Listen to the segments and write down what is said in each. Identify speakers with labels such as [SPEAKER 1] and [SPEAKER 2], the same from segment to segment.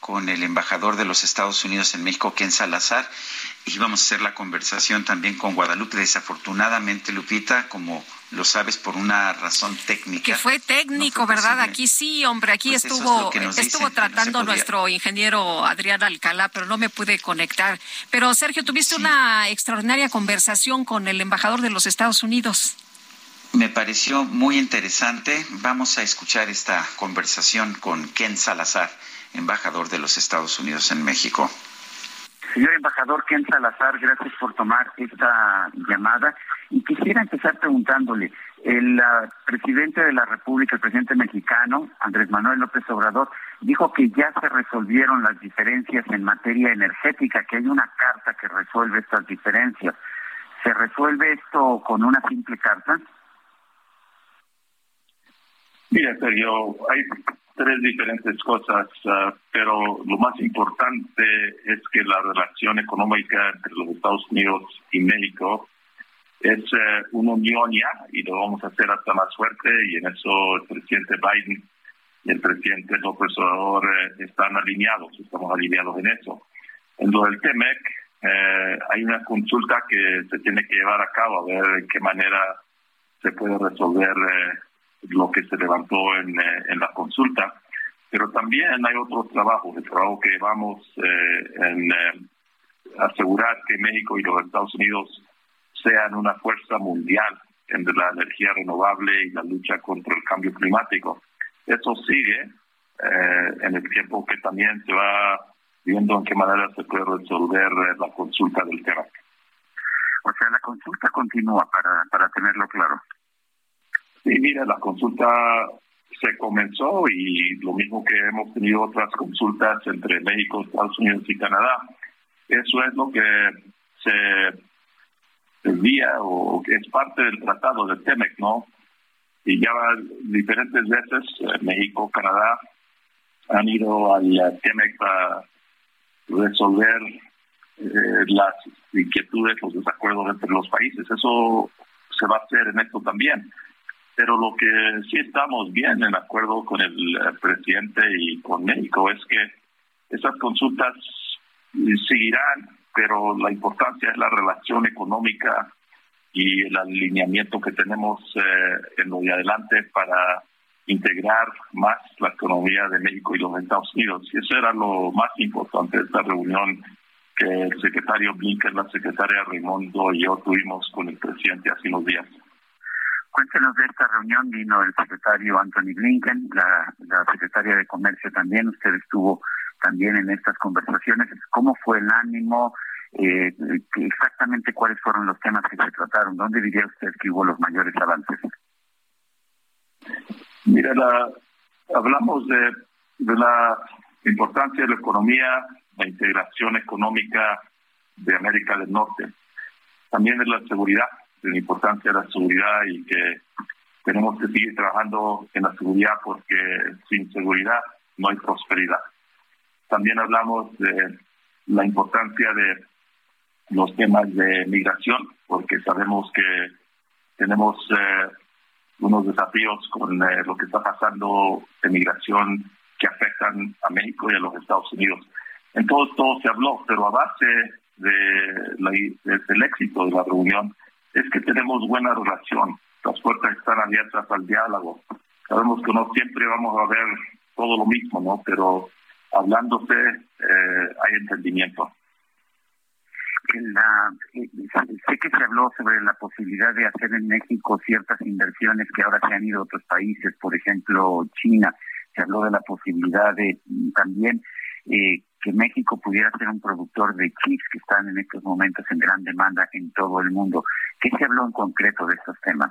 [SPEAKER 1] con el embajador de los Estados Unidos en México, Ken Salazar, y vamos a hacer la conversación también con Guadalupe. Desafortunadamente, Lupita, como lo sabes, por una razón técnica.
[SPEAKER 2] Que fue técnico,
[SPEAKER 1] no fue
[SPEAKER 2] ¿verdad? Aquí sí, hombre, aquí
[SPEAKER 1] Pues es
[SPEAKER 2] estuvo, estuvo
[SPEAKER 1] no
[SPEAKER 2] tratando nuestro ingeniero Adrián Alcalá, pero no me pude conectar. Pero Sergio, tuviste una extraordinaria conversación con el embajador de los Estados Unidos.
[SPEAKER 1] Me pareció muy interesante. Vamos a escuchar esta conversación con Ken Salazar, embajador de los Estados Unidos en México.
[SPEAKER 3] Señor embajador Ken Salazar, gracias por tomar esta llamada. Y quisiera empezar preguntándole, el presidente de la República, el presidente mexicano, Andrés Manuel López Obrador, dijo que ya se resolvieron las diferencias en materia energética, que hay una carta que resuelve estas diferencias. ¿Se resuelve esto con una simple carta?
[SPEAKER 4] Mira, Sergio, hay tres diferentes cosas, ah, pero lo más importante es que la relación económica entre los Estados Unidos y México es eh, una unión ya y lo vamos a hacer hasta más fuerte y en eso el presidente Biden y el presidente López Obrador eh, están alineados, estamos alineados en eso. En lo del TEMEC eh, hay una consulta que se tiene que llevar a cabo a ver en qué manera se puede resolver lo que se levantó en, eh, en la consulta, pero también hay otros trabajos, el trabajo que vamos eh, en eh, asegurar que México y los Estados Unidos sean una fuerza mundial en la energía renovable y la lucha contra el cambio climático. Eso sigue en el tiempo que también se va viendo en qué manera se puede resolver la consulta del tema.
[SPEAKER 3] O sea, la consulta continúa para, para tenerlo claro.
[SPEAKER 4] Sí, mira, la consulta se comenzó y lo mismo que hemos tenido otras consultas entre México, Estados Unidos y Canadá. Eso es lo que se envía o que es parte del tratado de TEMEC, ¿no? Y ya diferentes veces eh, México, Canadá han ido al TEMEC para resolver eh, las inquietudes, los desacuerdos entre los países. Eso se va a hacer en esto también pero lo que sí estamos bien en acuerdo con el eh, presidente y con México es que esas consultas seguirán, pero la importancia es la relación económica y el alineamiento que tenemos eh, en lo de adelante para integrar más la economía de México y los Estados Unidos. Y eso era lo más importante de esta reunión que el secretario Blinken, la secretaria Raimondo y yo tuvimos con el presidente hace unos días.
[SPEAKER 3] Cuéntenos de esta reunión, vino el secretario Anthony Blinken, la, la secretaria de Comercio también, usted estuvo también en estas conversaciones. ¿Cómo fue el ánimo? Eh, ¿qué- exactamente cuáles fueron los temas que se trataron? ¿Dónde diría usted que hubo los mayores avances?
[SPEAKER 4] Mira, la- hablamos de, de la importancia de la economía, la integración económica de América del Norte, también de la seguridad, de la importancia de la seguridad y que tenemos que seguir trabajando en la seguridad porque sin seguridad no hay prosperidad. También hablamos de la importancia de los temas de migración, porque sabemos que tenemos eh, unos desafíos con eh, lo que está pasando de migración que afectan a México y a los Estados Unidos. Entonces todo se habló, pero a base de la- de- del éxito de la reunión es que tenemos buena relación. Las puertas están abiertas al diálogo. Sabemos que no siempre vamos a ver todo lo mismo, ¿no? Pero hablándose eh, hay entendimiento.
[SPEAKER 3] En la, eh, sé que se habló sobre la posibilidad de hacer en México ciertas inversiones que ahora se han ido a otros países, por ejemplo China. Se habló de la posibilidad de también eh, que México pudiera ser un productor de chips que están en estos momentos en gran demanda en todo el mundo. ¿Qué se habló en concreto de estos temas?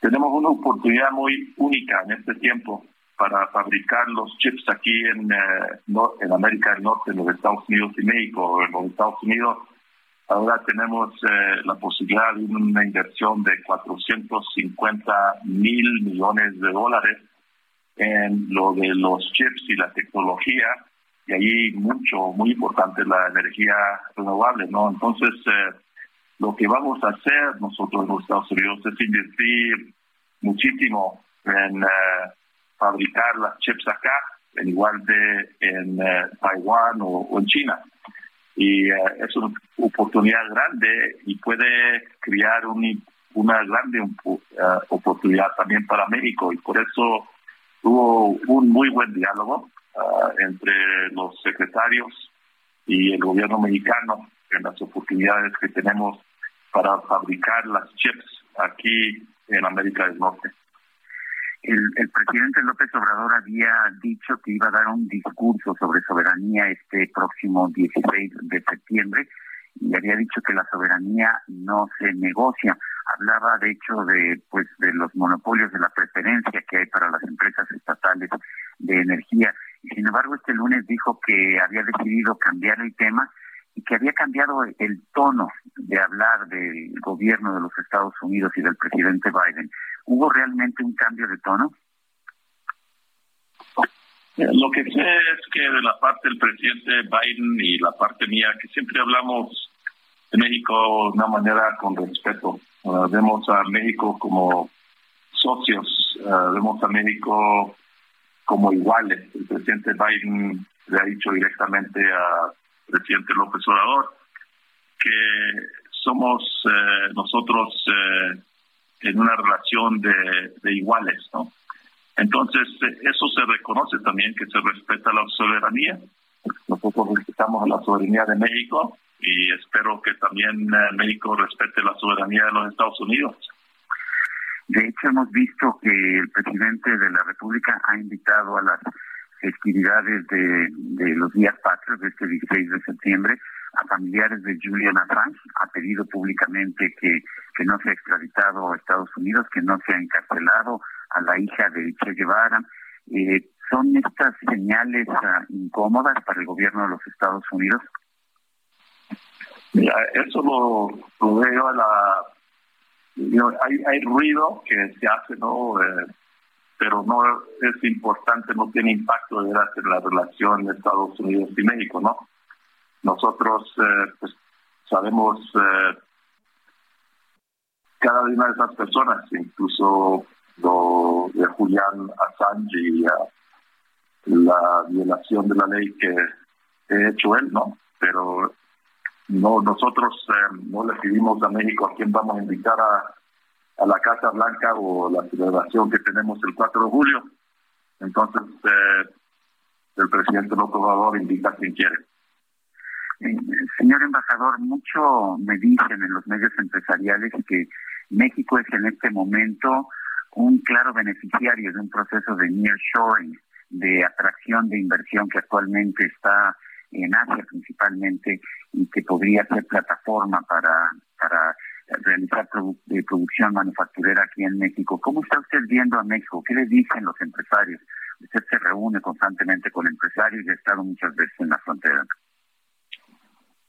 [SPEAKER 4] tenemos una oportunidad muy única en este tiempo para fabricar los chips aquí en, eh, en América del Norte, en los Estados Unidos y México. En los Estados Unidos ahora tenemos eh, la posibilidad de una inversión de 450 mil millones de dólares en lo de los chips y la tecnología y ahí mucho, muy importante la energía renovable, ¿no? Entonces, eh, lo que vamos a hacer nosotros en los Estados Unidos es invertir muchísimo en eh, fabricar las chips acá, en igual de en eh, Taiwán o, en China. Y es una oportunidad grande y puede crear una grande oportunidad también para México y por eso hubo un muy buen diálogo entre los secretarios y el gobierno mexicano en las oportunidades que tenemos para fabricar las chips aquí en América del Norte.
[SPEAKER 3] El, presidente López Obrador había dicho que iba a dar un discurso sobre soberanía este próximo 16 de septiembre y había dicho que la soberanía no se negocia. Hablaba de hecho de pues de los monopolios de la preferencia que hay para las empresas estatales de energía. Sin embargo, este lunes dijo que había decidido cambiar el tema y que había cambiado el tono de hablar del gobierno de los Estados Unidos y del presidente Biden. ¿Hubo realmente un cambio de tono?
[SPEAKER 4] Lo que sé es que de la parte del presidente Biden y la parte mía, que siempre hablamos de México de una manera con respeto. vemos a México como socios, vemos a México como iguales. El presidente Biden le ha dicho directamente al presidente López Obrador que somos eh, nosotros eh, en una relación de, de iguales, ¿no? Entonces, eso se reconoce también, que se respeta la soberanía. Nosotros respetamos la soberanía de México y espero que también eh, México respete la soberanía de los Estados Unidos.
[SPEAKER 3] De hecho, hemos visto que el presidente de la República ha invitado a las festividades de, de los días patrios de este 16 de septiembre a familiares de Julian Assange, ha pedido públicamente que, que no sea extraditado a Estados Unidos, que no sea encarcelado a la hija de Che Guevara. Eh, ¿Son estas señales uh, incómodas para el gobierno de los Estados Unidos?
[SPEAKER 4] Eso lo, lo veo a la hay, hay ruido que se hace, ¿no? Eh, pero no es importante, no tiene impacto de en la relación de Estados Unidos y México, ¿no? Nosotros eh, pues, sabemos eh, cada una de esas personas, incluso lo de Julián Assange y la violación de la ley que he hecho él, ¿no? Pero no nosotros eh, no le pedimos a México a quién vamos a invitar a, a la Casa Blanca o la celebración que tenemos el 4 de julio. Entonces, eh, el presidente López Obrador invita a quien quiere.
[SPEAKER 3] Eh, señor embajador, mucho me dicen en los medios empresariales que México es en este momento un claro beneficiario de un proceso de nearshoring, de atracción de inversión que actualmente está en Asia principalmente y que podría ser plataforma para, realizar de producción manufacturera aquí en México. ¿Cómo está usted viendo a México? ¿Qué le dicen los empresarios? Usted se reúne constantemente con empresarios y ha estado muchas veces en la frontera.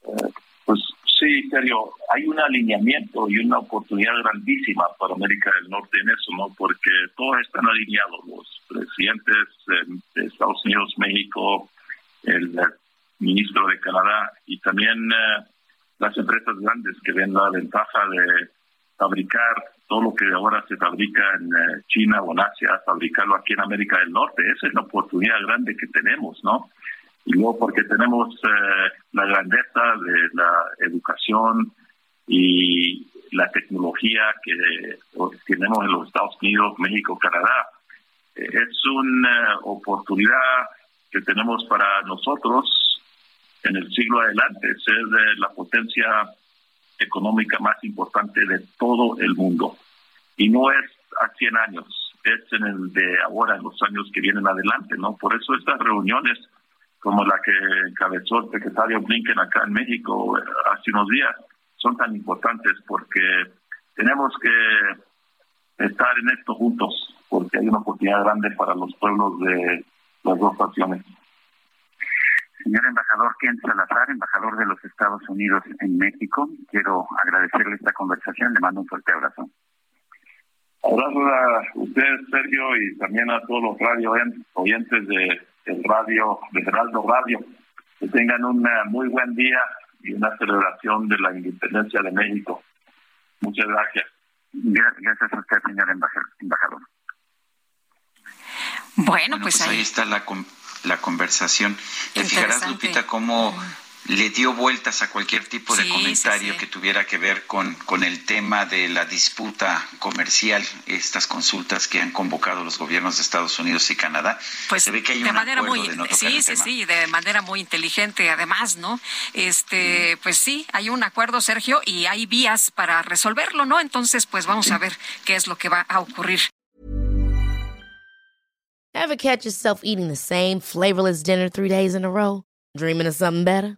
[SPEAKER 4] Eh, pues sí, serio, hay un alineamiento y una oportunidad grandísima para América del Norte en eso, ¿no? Porque todos están alineados, los presidentes de Estados Unidos, México, el ministro de Canadá y también eh, las empresas grandes que ven la ventaja de fabricar todo lo que ahora se fabrica en eh, China o en Asia, fabricarlo aquí en América del Norte. Esa es la oportunidad grande que tenemos, ¿no? Y luego porque tenemos eh, la grandeza de la educación y la tecnología que tenemos en los Estados Unidos, México, Canadá. es una oportunidad que tenemos para nosotros en el siglo adelante, ser la potencia económica más importante de todo el mundo. Y no es a 100 años, es en el de ahora, en los años que vienen adelante, ¿no? Por eso estas reuniones, como la que encabezó el secretario Blinken acá en México hace unos días, son tan importantes porque tenemos que estar en esto juntos, porque hay una oportunidad grande para los pueblos de las dos naciones.
[SPEAKER 3] Señor embajador Ken Salazar, embajador de los Estados Unidos en México, quiero agradecerle esta conversación, le mando un fuerte abrazo.
[SPEAKER 4] Abrazo a usted, Sergio, y también a todos los radio oyentes de el radio, de Geraldo Radio. Que tengan un muy buen día y una celebración de la independencia de México. Muchas gracias.
[SPEAKER 3] Gracias a usted, señor embajador.
[SPEAKER 2] Bueno, pues,
[SPEAKER 1] pues, ahí está la, la conversación. Te fijarás, Lupita, cómo le dio vueltas a cualquier tipo de comentario que tuviera que ver con, con el tema de la disputa comercial, estas consultas que han convocado los gobiernos de Estados Unidos y Canadá.
[SPEAKER 2] Pues
[SPEAKER 1] se ve que hay
[SPEAKER 2] de
[SPEAKER 1] un
[SPEAKER 2] manera
[SPEAKER 1] acuerdo
[SPEAKER 2] muy
[SPEAKER 1] de no tocar
[SPEAKER 2] sí,
[SPEAKER 1] el
[SPEAKER 2] sí,
[SPEAKER 1] tema.
[SPEAKER 2] sí, de manera muy inteligente además, ¿no? Este, pues sí, hay un acuerdo, Sergio, y hay vías para resolverlo, ¿no? Entonces, pues vamos a ver qué es lo que va a ocurrir.
[SPEAKER 5] Ever catch yourself eating the same flavorless dinner three days in a row? Dreaming of something better?